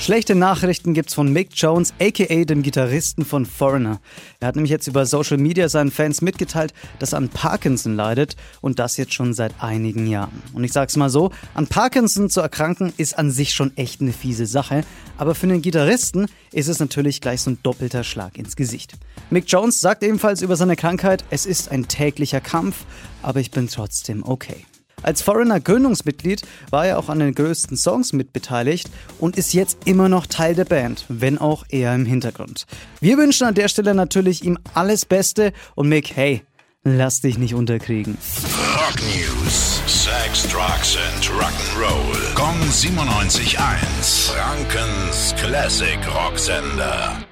Schlechte Nachrichten gibt's von Mick Jones, aka dem Gitarristen von Foreigner. Er hat nämlich jetzt über Social Media seinen Fans mitgeteilt, dass er an Parkinson leidet und das jetzt schon seit einigen Jahren. Und ich sag's mal so, an Parkinson zu erkranken ist an sich schon echt eine fiese Sache, aber für einen Gitarristen ist es natürlich gleich so ein doppelter Schlag ins Gesicht. Mick Jones sagt ebenfalls über seine Krankheit, es ist ein täglicher Kampf, aber ich bin trotzdem okay. Als Foreigner Gründungsmitglied war er auch an den größten Songs mitbeteiligt und ist jetzt immer noch Teil der Band, wenn auch eher im Hintergrund. Wir wünschen an der Stelle natürlich ihm alles Beste und Mick, hey, lass dich nicht unterkriegen. Rock News. Sex, Drugs and Rock'n'Roll. Kong 97.1. Frankens Classic Rocksender.